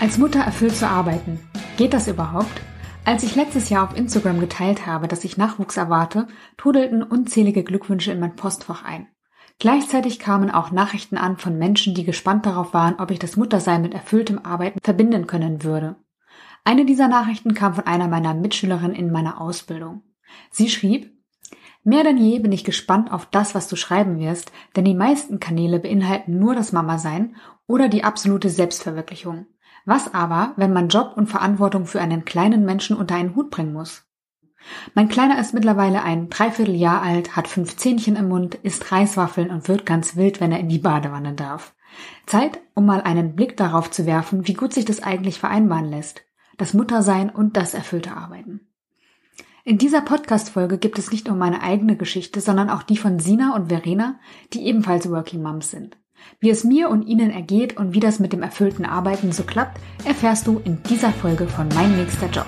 Als Mutter erfüllt zu arbeiten. Geht das überhaupt? Als ich letztes Jahr auf Instagram geteilt habe, dass ich Nachwuchs erwarte, trudelten unzählige Glückwünsche in mein Postfach ein. Gleichzeitig kamen auch Nachrichten an von Menschen, die gespannt darauf waren, ob ich das Muttersein mit erfülltem Arbeiten verbinden können würde. Eine dieser Nachrichten kam von einer meiner Mitschülerinnen in meiner Ausbildung. Sie schrieb, Mehr denn je bin ich gespannt auf das, was du schreiben wirst, denn die meisten Kanäle beinhalten nur das Mama-Sein oder die absolute Selbstverwirklichung. Was aber, wenn man Job und Verantwortung für einen kleinen Menschen unter einen Hut bringen muss? Mein Kleiner ist mittlerweile ein Dreivierteljahr alt, hat fünf Zähnchen im Mund, isst Reiswaffeln und wird ganz wild, wenn er in die Badewanne darf. Zeit, um mal einen Blick darauf zu werfen, wie gut sich das eigentlich vereinbaren lässt. Das Muttersein und das erfüllte Arbeiten. In dieser Podcast-Folge gibt es nicht nur meine eigene Geschichte, sondern auch die von Sina und Verena, die ebenfalls Working Moms sind. Wie es mir und Ihnen ergeht und wie das mit dem erfüllten Arbeiten so klappt, erfährst du in dieser Folge von Mein nächster Job.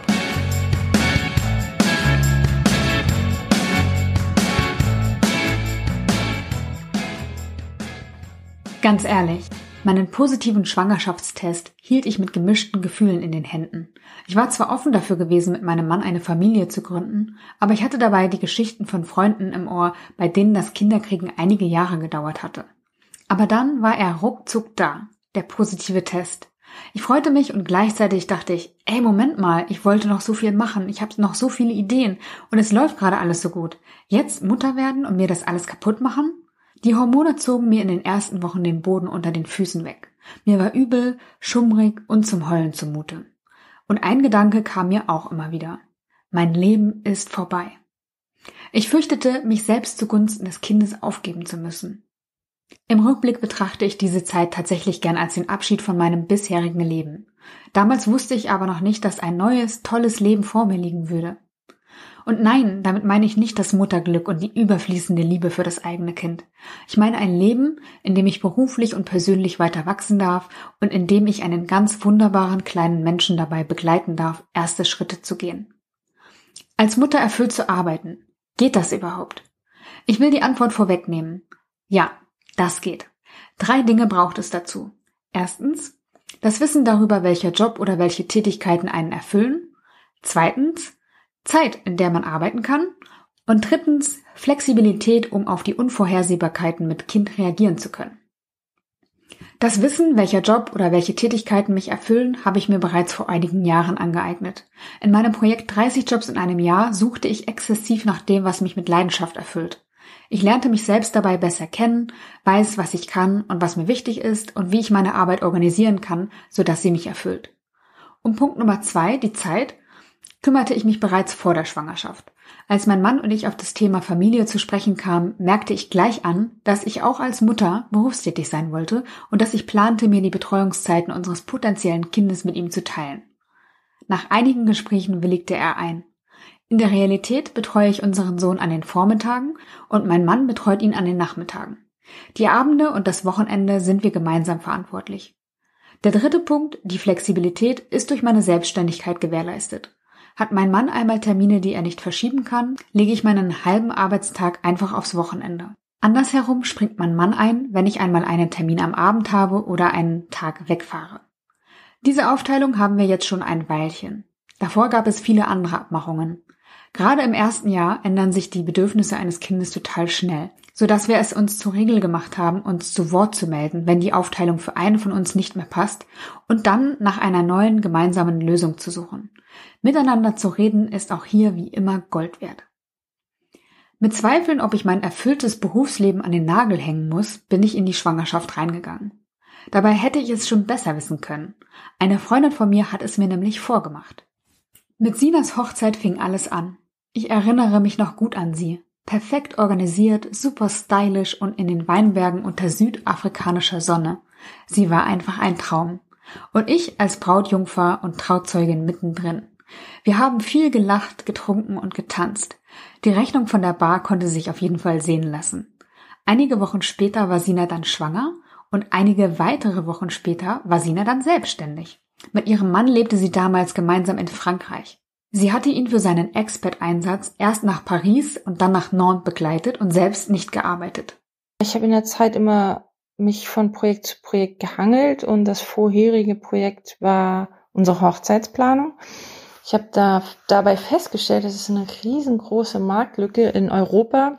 Ganz ehrlich, meinen positiven Schwangerschaftstest hielt ich mit gemischten Gefühlen in den Händen. Ich war zwar offen dafür gewesen, mit meinem Mann eine Familie zu gründen, aber ich hatte dabei die Geschichten von Freunden im Ohr, bei denen das Kinderkriegen einige Jahre gedauert hatte. Aber dann war er ruckzuck da, der positive Test. Ich freute mich und gleichzeitig dachte ich, ey, Moment mal, ich wollte noch so viel machen, ich habe noch so viele Ideen und es läuft gerade alles so gut. Jetzt Mutter werden und mir das alles kaputt machen? Die Hormone zogen mir in den ersten Wochen den Boden unter den Füßen weg. Mir war übel, schummrig und zum Heulen zumute. Und ein Gedanke kam mir auch immer wieder. Mein Leben ist vorbei. Ich fürchtete, mich selbst zugunsten des Kindes aufgeben zu müssen. Im Rückblick betrachte ich diese Zeit tatsächlich gern als den Abschied von meinem bisherigen Leben. Damals wusste ich aber noch nicht, dass ein neues, tolles Leben vor mir liegen würde. Und nein, damit meine ich nicht das Mutterglück und die überfließende Liebe für das eigene Kind. Ich meine ein Leben, in dem ich beruflich und persönlich weiter wachsen darf und in dem ich einen ganz wunderbaren kleinen Menschen dabei begleiten darf, erste Schritte zu gehen. Als Mutter erfüllt zu arbeiten. Geht das überhaupt? Ich will die Antwort vorwegnehmen. Ja, das geht. Drei Dinge braucht es dazu. Erstens, das Wissen darüber, welcher Job oder welche Tätigkeiten einen erfüllen. Zweitens, Zeit, in der man arbeiten kann. Und drittens, Flexibilität, um auf die Unvorhersehbarkeiten mit Kind reagieren zu können. Das Wissen, welcher Job oder welche Tätigkeiten mich erfüllen, habe ich mir bereits vor einigen Jahren angeeignet. In meinem Projekt 30 Jobs in einem Jahr suchte ich exzessiv nach dem, was mich mit Leidenschaft erfüllt. Ich lernte mich selbst dabei besser kennen, weiß, was ich kann und was mir wichtig ist und wie ich meine Arbeit organisieren kann, sodass sie mich erfüllt. Um Punkt Nummer zwei, die Zeit, kümmerte ich mich bereits vor der Schwangerschaft. Als mein Mann und ich auf das Thema Familie zu sprechen kamen, merkte ich gleich an, dass ich auch als Mutter berufstätig sein wollte und dass ich plante, mir die Betreuungszeiten unseres potenziellen Kindes mit ihm zu teilen. Nach einigen Gesprächen willigte er ein. In der Realität betreue ich unseren Sohn an den Vormittagen und mein Mann betreut ihn an den Nachmittagen. Die Abende und das Wochenende sind wir gemeinsam verantwortlich. Der dritte Punkt, die Flexibilität, ist durch meine Selbstständigkeit gewährleistet. Hat mein Mann einmal Termine, die er nicht verschieben kann, lege ich meinen halben Arbeitstag einfach aufs Wochenende. Andersherum springt mein Mann ein, wenn ich einmal einen Termin am Abend habe oder einen Tag wegfahre. Diese Aufteilung haben wir jetzt schon ein Weilchen. Davor gab es viele andere Abmachungen. Gerade im ersten Jahr ändern sich die Bedürfnisse eines Kindes total schnell, so dass wir es uns zur Regel gemacht haben, uns zu Wort zu melden, wenn die Aufteilung für einen von uns nicht mehr passt und dann nach einer neuen gemeinsamen Lösung zu suchen. Miteinander zu reden ist auch hier wie immer Gold wert. Mit Zweifeln, ob ich mein erfülltes Berufsleben an den Nagel hängen muss, bin ich in die Schwangerschaft reingegangen. Dabei hätte ich es schon besser wissen können. Eine Freundin von mir hat es mir nämlich vorgemacht. Mit Sinas Hochzeit fing alles an. Ich erinnere mich noch gut an sie. Perfekt organisiert, super stylisch und in den Weinbergen unter südafrikanischer Sonne. Sie war einfach ein Traum. Und ich als Brautjungfer und Trauzeugin mittendrin. Wir haben viel gelacht, getrunken und getanzt. Die Rechnung von der Bar konnte sich auf jeden Fall sehen lassen. Einige Wochen später war Sina dann schwanger und einige weitere Wochen später war Sina dann selbstständig. Mit ihrem Mann lebte sie damals gemeinsam in Frankreich. Sie hatte ihn für seinen Expat-Einsatz erst nach Paris und dann nach Nantes begleitet und selbst nicht gearbeitet. Ich habe in der Zeit immer mich von Projekt zu Projekt gehangelt und das vorherige Projekt war unsere Hochzeitsplanung. Ich habe da dabei festgestellt, dass es eine riesengroße Marktlücke in Europa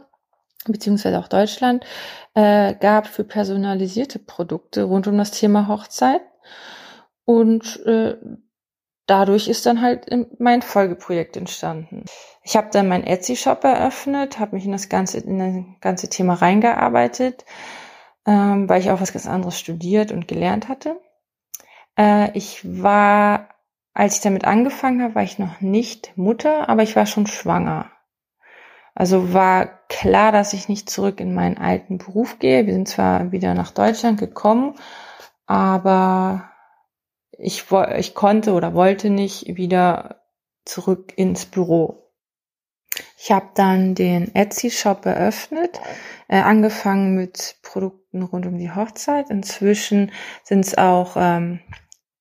beziehungsweise auch Deutschland äh, gab für personalisierte Produkte rund um das Thema Hochzeit. Und äh, dadurch ist dann halt mein Folgeprojekt entstanden. Ich habe dann meinen Etsy-Shop eröffnet, habe mich in das ganze in das ganze Thema reingearbeitet, ähm, weil ich auch was ganz anderes studiert und gelernt hatte. Äh, ich war, als ich damit angefangen habe, war ich noch nicht Mutter, aber ich war schon schwanger. Also war klar, dass ich nicht zurück in meinen alten Beruf gehe. Wir sind zwar wieder nach Deutschland gekommen, aber ich, ich konnte oder wollte nicht wieder zurück ins Büro. Ich habe dann den Etsy-Shop eröffnet, äh, angefangen mit Produkten rund um die Hochzeit. Inzwischen sind es auch ähm,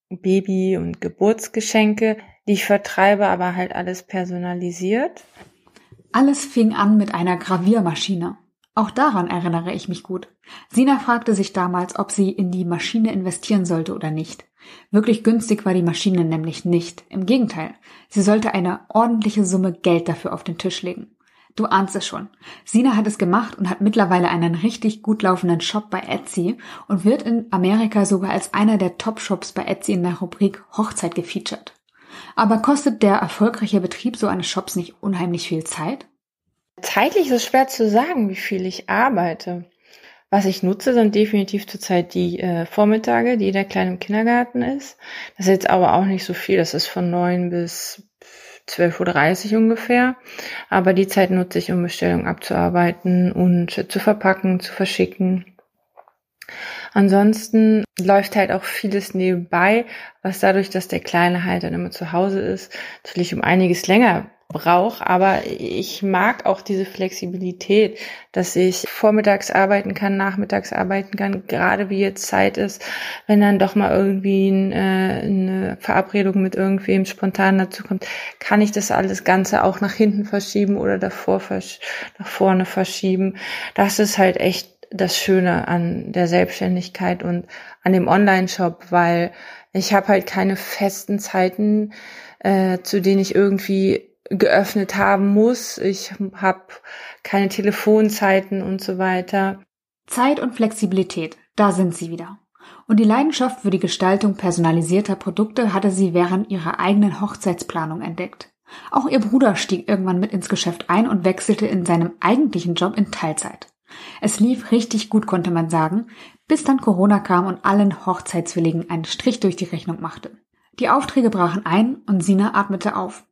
Baby- und Geburtsgeschenke, die ich vertreibe, aber halt alles personalisiert. Alles fing an mit einer Graviermaschine. Auch daran erinnere ich mich gut. Sina fragte sich damals, ob sie in die Maschine investieren sollte oder nicht. Wirklich günstig war die Maschine nämlich nicht. Im Gegenteil, sie sollte eine ordentliche Summe Geld dafür auf den Tisch legen. Du ahnst es schon. Sina hat es gemacht und hat mittlerweile einen richtig gut laufenden Shop bei Etsy und wird in Amerika sogar als einer der Top-Shops bei Etsy in der Rubrik Hochzeit gefeatured. Aber kostet der erfolgreiche Betrieb so eines Shops nicht unheimlich viel Zeit? Zeitlich ist es schwer zu sagen, wie viel ich arbeite. Was ich nutze, sind definitiv zurzeit die äh, Vormittage, die der Kleine im Kindergarten ist. Das ist jetzt aber auch nicht so viel. Das ist von neun bis 12.30 Uhr ungefähr. Aber die Zeit nutze ich, um Bestellungen abzuarbeiten und zu verpacken, zu verschicken. Ansonsten läuft halt auch vieles nebenbei, was dadurch, dass der Kleine halt dann immer zu Hause ist, natürlich um einiges länger braucht. Aber ich mag auch diese Flexibilität, dass ich vormittags arbeiten kann, nachmittags arbeiten kann, gerade wie jetzt Zeit ist, wenn dann doch mal irgendwie ein, äh, eine Verabredung mit irgendwem spontan dazu kommt, kann ich das alles Ganze auch nach hinten verschieben oder davor nach vorne verschieben. Das ist halt echt das Schöne an der Selbstständigkeit und an dem Online-Shop, weil ich habe halt keine festen Zeiten, äh, zu denen ich irgendwie geöffnet haben muss. Ich habe keine Telefonzeiten und so weiter. Zeit und Flexibilität, da sind sie wieder. Und die Leidenschaft für die Gestaltung personalisierter Produkte hatte sie während ihrer eigenen Hochzeitsplanung entdeckt. Auch ihr Bruder stieg irgendwann mit ins Geschäft ein und wechselte in seinem eigentlichen Job in Teilzeit. Es lief richtig gut, konnte man sagen, bis dann Corona kam und allen Hochzeitswilligen einen Strich durch die Rechnung machte. Die Aufträge brachen ein und Sina atmete auf.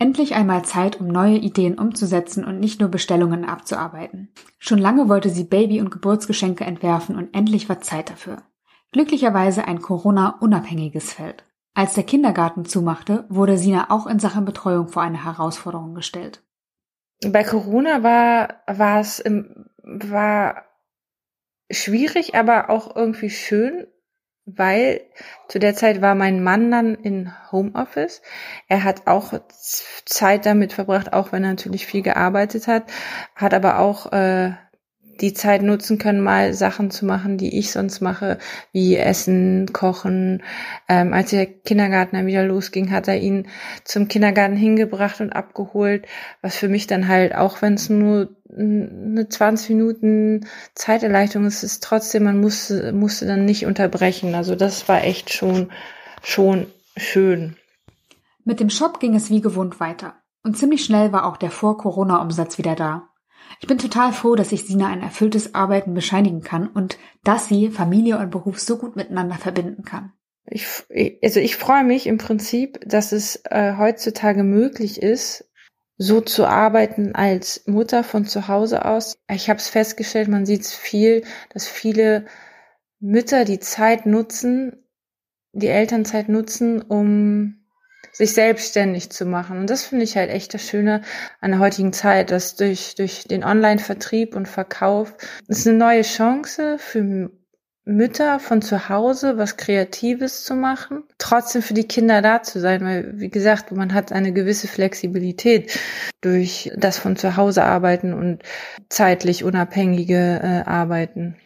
Endlich einmal Zeit, um neue Ideen umzusetzen und nicht nur Bestellungen abzuarbeiten. Schon lange wollte sie Baby- und Geburtsgeschenke entwerfen und endlich war Zeit dafür. Glücklicherweise ein Corona-unabhängiges Feld. Als der Kindergarten zumachte, wurde Sina auch in Sachen Betreuung vor eine Herausforderung gestellt. Bei Corona war, war es war schwierig, aber auch irgendwie schön, weil zu der Zeit war mein Mann dann in Homeoffice. Er hat auch Zeit damit verbracht, auch wenn er natürlich viel gearbeitet hat, hat aber auch äh, die Zeit nutzen können, mal Sachen zu machen, die ich sonst mache, wie Essen, Kochen. Ähm, als der Kindergarten dann wieder losging, hat er ihn zum Kindergarten hingebracht und abgeholt, was für mich dann halt, auch wenn es nur eine 20 Minuten Zeiterleichterung ist, ist trotzdem, man musste, musste dann nicht unterbrechen. Also das war echt schon, schon schön. Mit dem Shop ging es wie gewohnt weiter. Und ziemlich schnell war auch der Vor-Corona-Umsatz wieder da. Ich bin total froh, dass ich Sina ein erfülltes Arbeiten bescheinigen kann und dass sie Familie und Beruf so gut miteinander verbinden kann. Ich, also ich freue mich im Prinzip, dass es äh, heutzutage möglich ist, so zu arbeiten als Mutter von zu Hause aus. Ich habe es festgestellt, man sieht es viel, dass viele Mütter die Zeit nutzen, die Elternzeit nutzen, um sich selbstständig zu machen. Und das finde ich halt echt das Schöne an der heutigen Zeit, dass durch, durch den Online-Vertrieb und Verkauf ist eine neue Chance für Mütter von zu Hause was Kreatives zu machen, trotzdem für die Kinder da zu sein, weil, wie gesagt, man hat eine gewisse Flexibilität durch das von zu Hause arbeiten und zeitlich unabhängige äh, Arbeiten.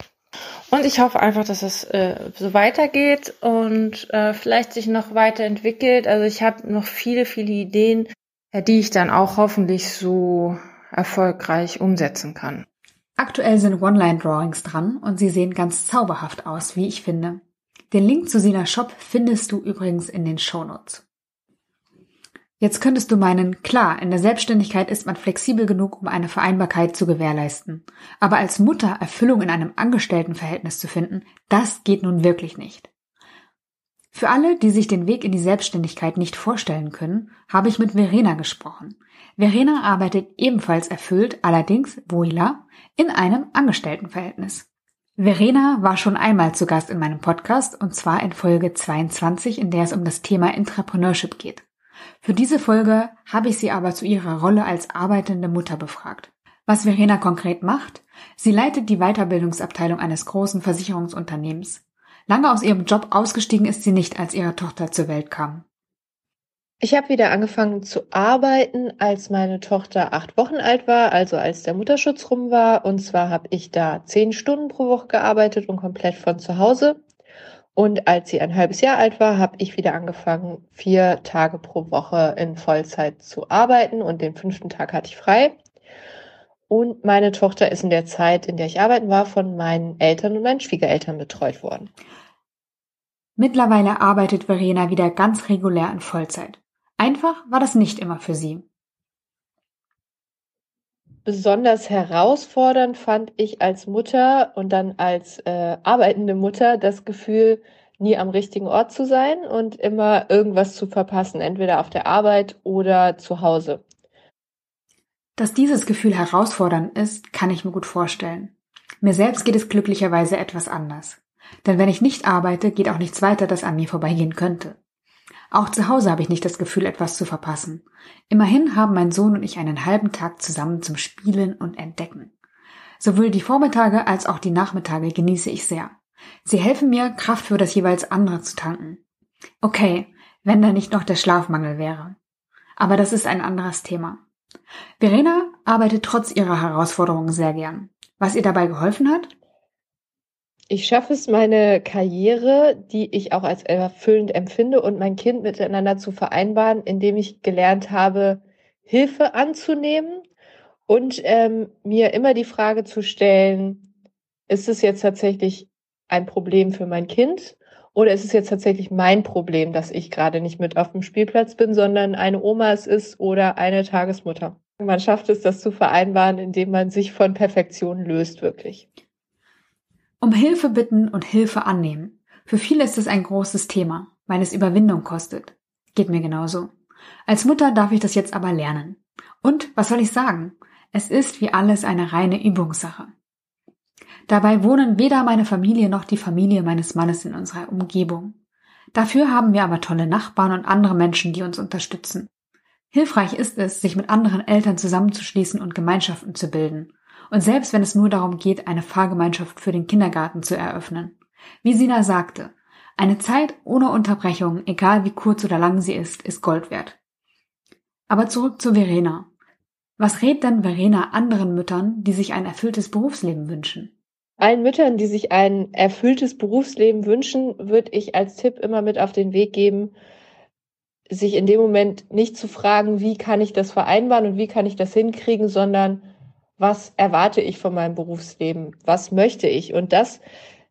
Und ich hoffe einfach, dass es äh, so weitergeht und äh, vielleicht sich noch weiterentwickelt. Also ich habe noch viele, viele Ideen, äh, die ich dann auch hoffentlich so erfolgreich umsetzen kann. Aktuell sind One-Line-Drawings dran und sie sehen ganz zauberhaft aus, wie ich finde. Den Link zu Sina Shop findest du übrigens in den Shownotes. Jetzt könntest du meinen, klar, in der Selbstständigkeit ist man flexibel genug, um eine Vereinbarkeit zu gewährleisten. Aber als Mutter Erfüllung in einem Angestelltenverhältnis zu finden, das geht nun wirklich nicht. Für alle, die sich den Weg in die Selbstständigkeit nicht vorstellen können, habe ich mit Verena gesprochen. Verena arbeitet ebenfalls erfüllt, allerdings, voila, in einem Angestelltenverhältnis. Verena war schon einmal zu Gast in meinem Podcast und zwar in Folge 22, in der es um das Thema Entrepreneurship geht. Für diese Folge habe ich sie aber zu ihrer Rolle als arbeitende Mutter befragt. Was Verena konkret macht? Sie leitet die Weiterbildungsabteilung eines großen Versicherungsunternehmens. Lange aus ihrem Job ausgestiegen ist sie nicht, als ihre Tochter zur Welt kam. Ich habe wieder angefangen zu arbeiten, als meine Tochter acht Wochen alt war, also als der Mutterschutz rum war. Und zwar habe ich da zehn Stunden pro Woche gearbeitet und komplett von zu Hause. Und als sie ein halbes Jahr alt war, habe ich wieder angefangen, vier Tage pro Woche in Vollzeit zu arbeiten und den fünften Tag hatte ich frei. Und meine Tochter ist in der Zeit, in der ich arbeiten war, von meinen Eltern und meinen Schwiegereltern betreut worden. Mittlerweile arbeitet Verena wieder ganz regulär in Vollzeit. Einfach war das nicht immer für sie. Besonders herausfordernd fand ich als Mutter und dann als äh, arbeitende Mutter das Gefühl, nie am richtigen Ort zu sein und immer irgendwas zu verpassen, entweder auf der Arbeit oder zu Hause. Dass dieses Gefühl herausfordernd ist, kann ich mir gut vorstellen. Mir selbst geht es glücklicherweise etwas anders. Denn wenn ich nicht arbeite, geht auch nichts weiter, das an mir vorbeigehen könnte. Auch zu Hause habe ich nicht das Gefühl, etwas zu verpassen. Immerhin haben mein Sohn und ich einen halben Tag zusammen zum Spielen und Entdecken. Sowohl die Vormittage als auch die Nachmittage genieße ich sehr. Sie helfen mir, Kraft für das jeweils andere zu tanken. Okay, wenn da nicht noch der Schlafmangel wäre. Aber das ist ein anderes Thema. Verena arbeitet trotz ihrer Herausforderungen sehr gern. Was ihr dabei geholfen hat? Ich schaffe es, meine Karriere, die ich auch als erfüllend empfinde, und mein Kind miteinander zu vereinbaren, indem ich gelernt habe, Hilfe anzunehmen und ähm, mir immer die Frage zu stellen, ist es jetzt tatsächlich ein Problem für mein Kind oder ist es jetzt tatsächlich mein Problem, dass ich gerade nicht mit auf dem Spielplatz bin, sondern eine Oma es ist oder eine Tagesmutter? Man schafft es, das zu vereinbaren, indem man sich von Perfektion löst, wirklich. Um Hilfe bitten und Hilfe annehmen. Für viele ist es ein großes Thema, weil es Überwindung kostet. Geht mir genauso. Als Mutter darf ich das jetzt aber lernen. Und was soll ich sagen? Es ist wie alles eine reine Übungssache. Dabei wohnen weder meine Familie noch die Familie meines Mannes in unserer Umgebung. Dafür haben wir aber tolle Nachbarn und andere Menschen, die uns unterstützen. Hilfreich ist es, sich mit anderen Eltern zusammenzuschließen und Gemeinschaften zu bilden und selbst wenn es nur darum geht, eine Fahrgemeinschaft für den Kindergarten zu eröffnen. Wie Sina sagte, eine Zeit ohne Unterbrechung, egal wie kurz oder lang sie ist, ist Gold wert. Aber zurück zu Verena. Was rät denn Verena anderen Müttern, die sich ein erfülltes Berufsleben wünschen? Allen Müttern, die sich ein erfülltes Berufsleben wünschen, würde ich als Tipp immer mit auf den Weg geben, sich in dem Moment nicht zu fragen, wie kann ich das vereinbaren und wie kann ich das hinkriegen, sondern was erwarte ich von meinem Berufsleben? Was möchte ich? Und das,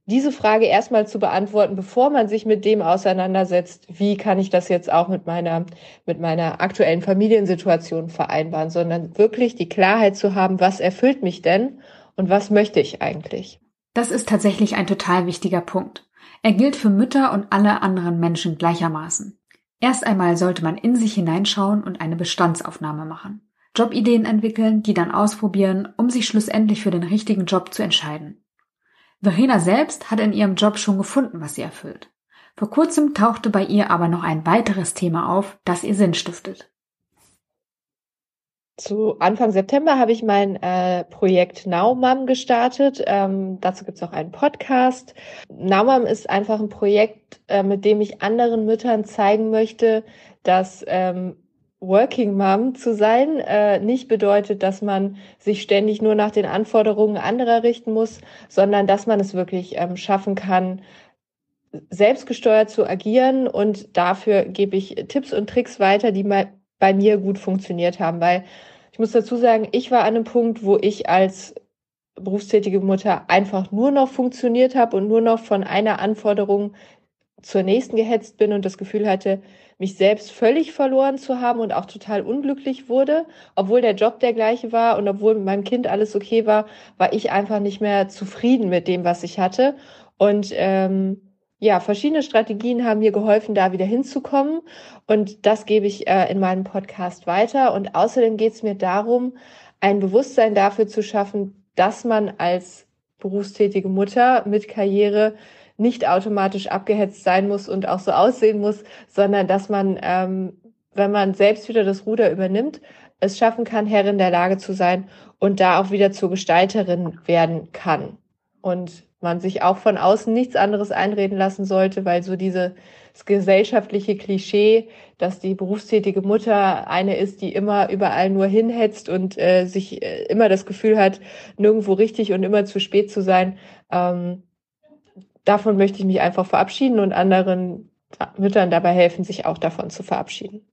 diese Frage erstmal zu beantworten, bevor man sich mit dem auseinandersetzt, wie kann ich das jetzt auch mit meiner, mit meiner aktuellen Familiensituation vereinbaren, sondern wirklich die Klarheit zu haben, was erfüllt mich denn und was möchte ich eigentlich? Das ist tatsächlich ein total wichtiger Punkt. Er gilt für Mütter und alle anderen Menschen gleichermaßen. Erst einmal sollte man in sich hineinschauen und eine Bestandsaufnahme machen. Jobideen entwickeln, die dann ausprobieren, um sich schlussendlich für den richtigen Job zu entscheiden. Verena selbst hat in ihrem Job schon gefunden, was sie erfüllt. Vor kurzem tauchte bei ihr aber noch ein weiteres Thema auf, das ihr Sinn stiftet. Zu Anfang September habe ich mein äh, Projekt Naumam gestartet. Ähm, dazu gibt es auch einen Podcast. Naumam ist einfach ein Projekt, äh, mit dem ich anderen Müttern zeigen möchte, dass ähm, Working Mom zu sein äh, nicht bedeutet, dass man sich ständig nur nach den Anforderungen anderer richten muss, sondern dass man es wirklich ähm, schaffen kann, selbstgesteuert zu agieren. Und dafür gebe ich Tipps und Tricks weiter, die mal bei mir gut funktioniert haben. Weil ich muss dazu sagen, ich war an einem Punkt, wo ich als berufstätige Mutter einfach nur noch funktioniert habe und nur noch von einer Anforderung zur nächsten gehetzt bin und das Gefühl hatte, mich selbst völlig verloren zu haben und auch total unglücklich wurde, obwohl der Job der gleiche war und obwohl mit meinem Kind alles okay war, war ich einfach nicht mehr zufrieden mit dem, was ich hatte. Und ähm, ja, verschiedene Strategien haben mir geholfen, da wieder hinzukommen. Und das gebe ich äh, in meinem Podcast weiter. Und außerdem geht es mir darum, ein Bewusstsein dafür zu schaffen, dass man als berufstätige Mutter mit Karriere nicht automatisch abgehetzt sein muss und auch so aussehen muss, sondern dass man, ähm, wenn man selbst wieder das Ruder übernimmt, es schaffen kann, Herrin der Lage zu sein und da auch wieder zur Gestalterin werden kann. Und man sich auch von außen nichts anderes einreden lassen sollte, weil so dieses gesellschaftliche Klischee, dass die berufstätige Mutter eine ist, die immer überall nur hinhetzt und äh, sich äh, immer das Gefühl hat, nirgendwo richtig und immer zu spät zu sein, ähm, davon möchte ich mich einfach verabschieden und anderen Müttern dabei helfen, sich auch davon zu verabschieden.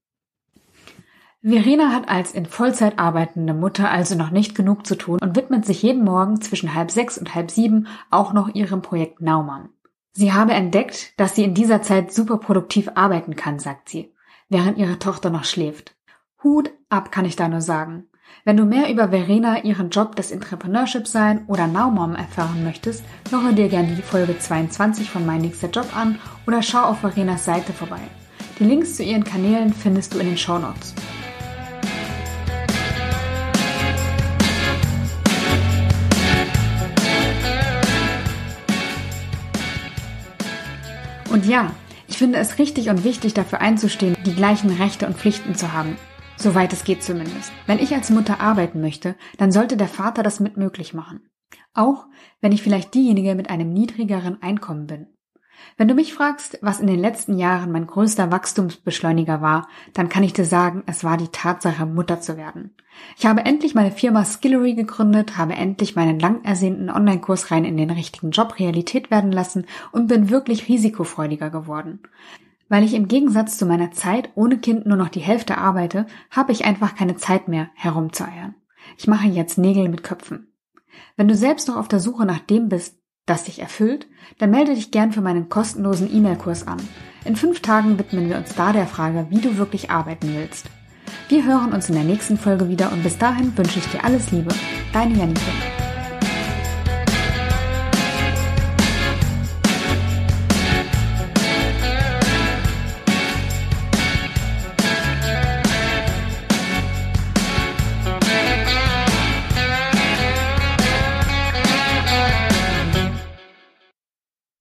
Verena hat als in Vollzeit arbeitende Mutter also noch nicht genug zu tun und widmet sich jeden Morgen zwischen halb sechs und halb sieben auch noch ihrem Projekt Naumann. Sie habe entdeckt, dass sie in dieser Zeit super produktiv arbeiten kann, sagt sie, während ihre Tochter noch schläft. Hut ab kann ich da nur sagen. Wenn du mehr über Verena, ihren Job des Entrepreneurship sein oder Naumom erfahren möchtest, höre dir gerne die Folge 22 von Mein nächster Job an oder schau auf Verenas Seite vorbei. Die Links zu ihren Kanälen findest du in den Show Notes. Und ja, ich finde es richtig und wichtig, dafür einzustehen, die gleichen Rechte und Pflichten zu haben. Soweit es geht zumindest. Wenn ich als Mutter arbeiten möchte, dann sollte der Vater das mit möglich machen. Auch wenn ich vielleicht diejenige mit einem niedrigeren Einkommen bin. Wenn du mich fragst, was in den letzten Jahren mein größter Wachstumsbeschleuniger war, dann kann ich dir sagen, es war die Tatsache, Mutter zu werden. Ich habe endlich meine Firma Skillery gegründet, habe endlich meinen lang ersehnten Online-Kurs rein in den richtigen Job Realität werden lassen und bin wirklich risikofreudiger geworden. Weil ich im Gegensatz zu meiner Zeit ohne Kind nur noch die Hälfte arbeite, habe ich einfach keine Zeit mehr herumzueiern. Ich mache jetzt Nägel mit Köpfen. Wenn du selbst noch auf der Suche nach dem bist, das dich erfüllt, dann melde dich gern für meinen kostenlosen E-Mail-Kurs an. In fünf Tagen widmen wir uns da der Frage, wie du wirklich arbeiten willst. Wir hören uns in der nächsten Folge wieder und bis dahin wünsche ich dir alles Liebe. Deine Janike.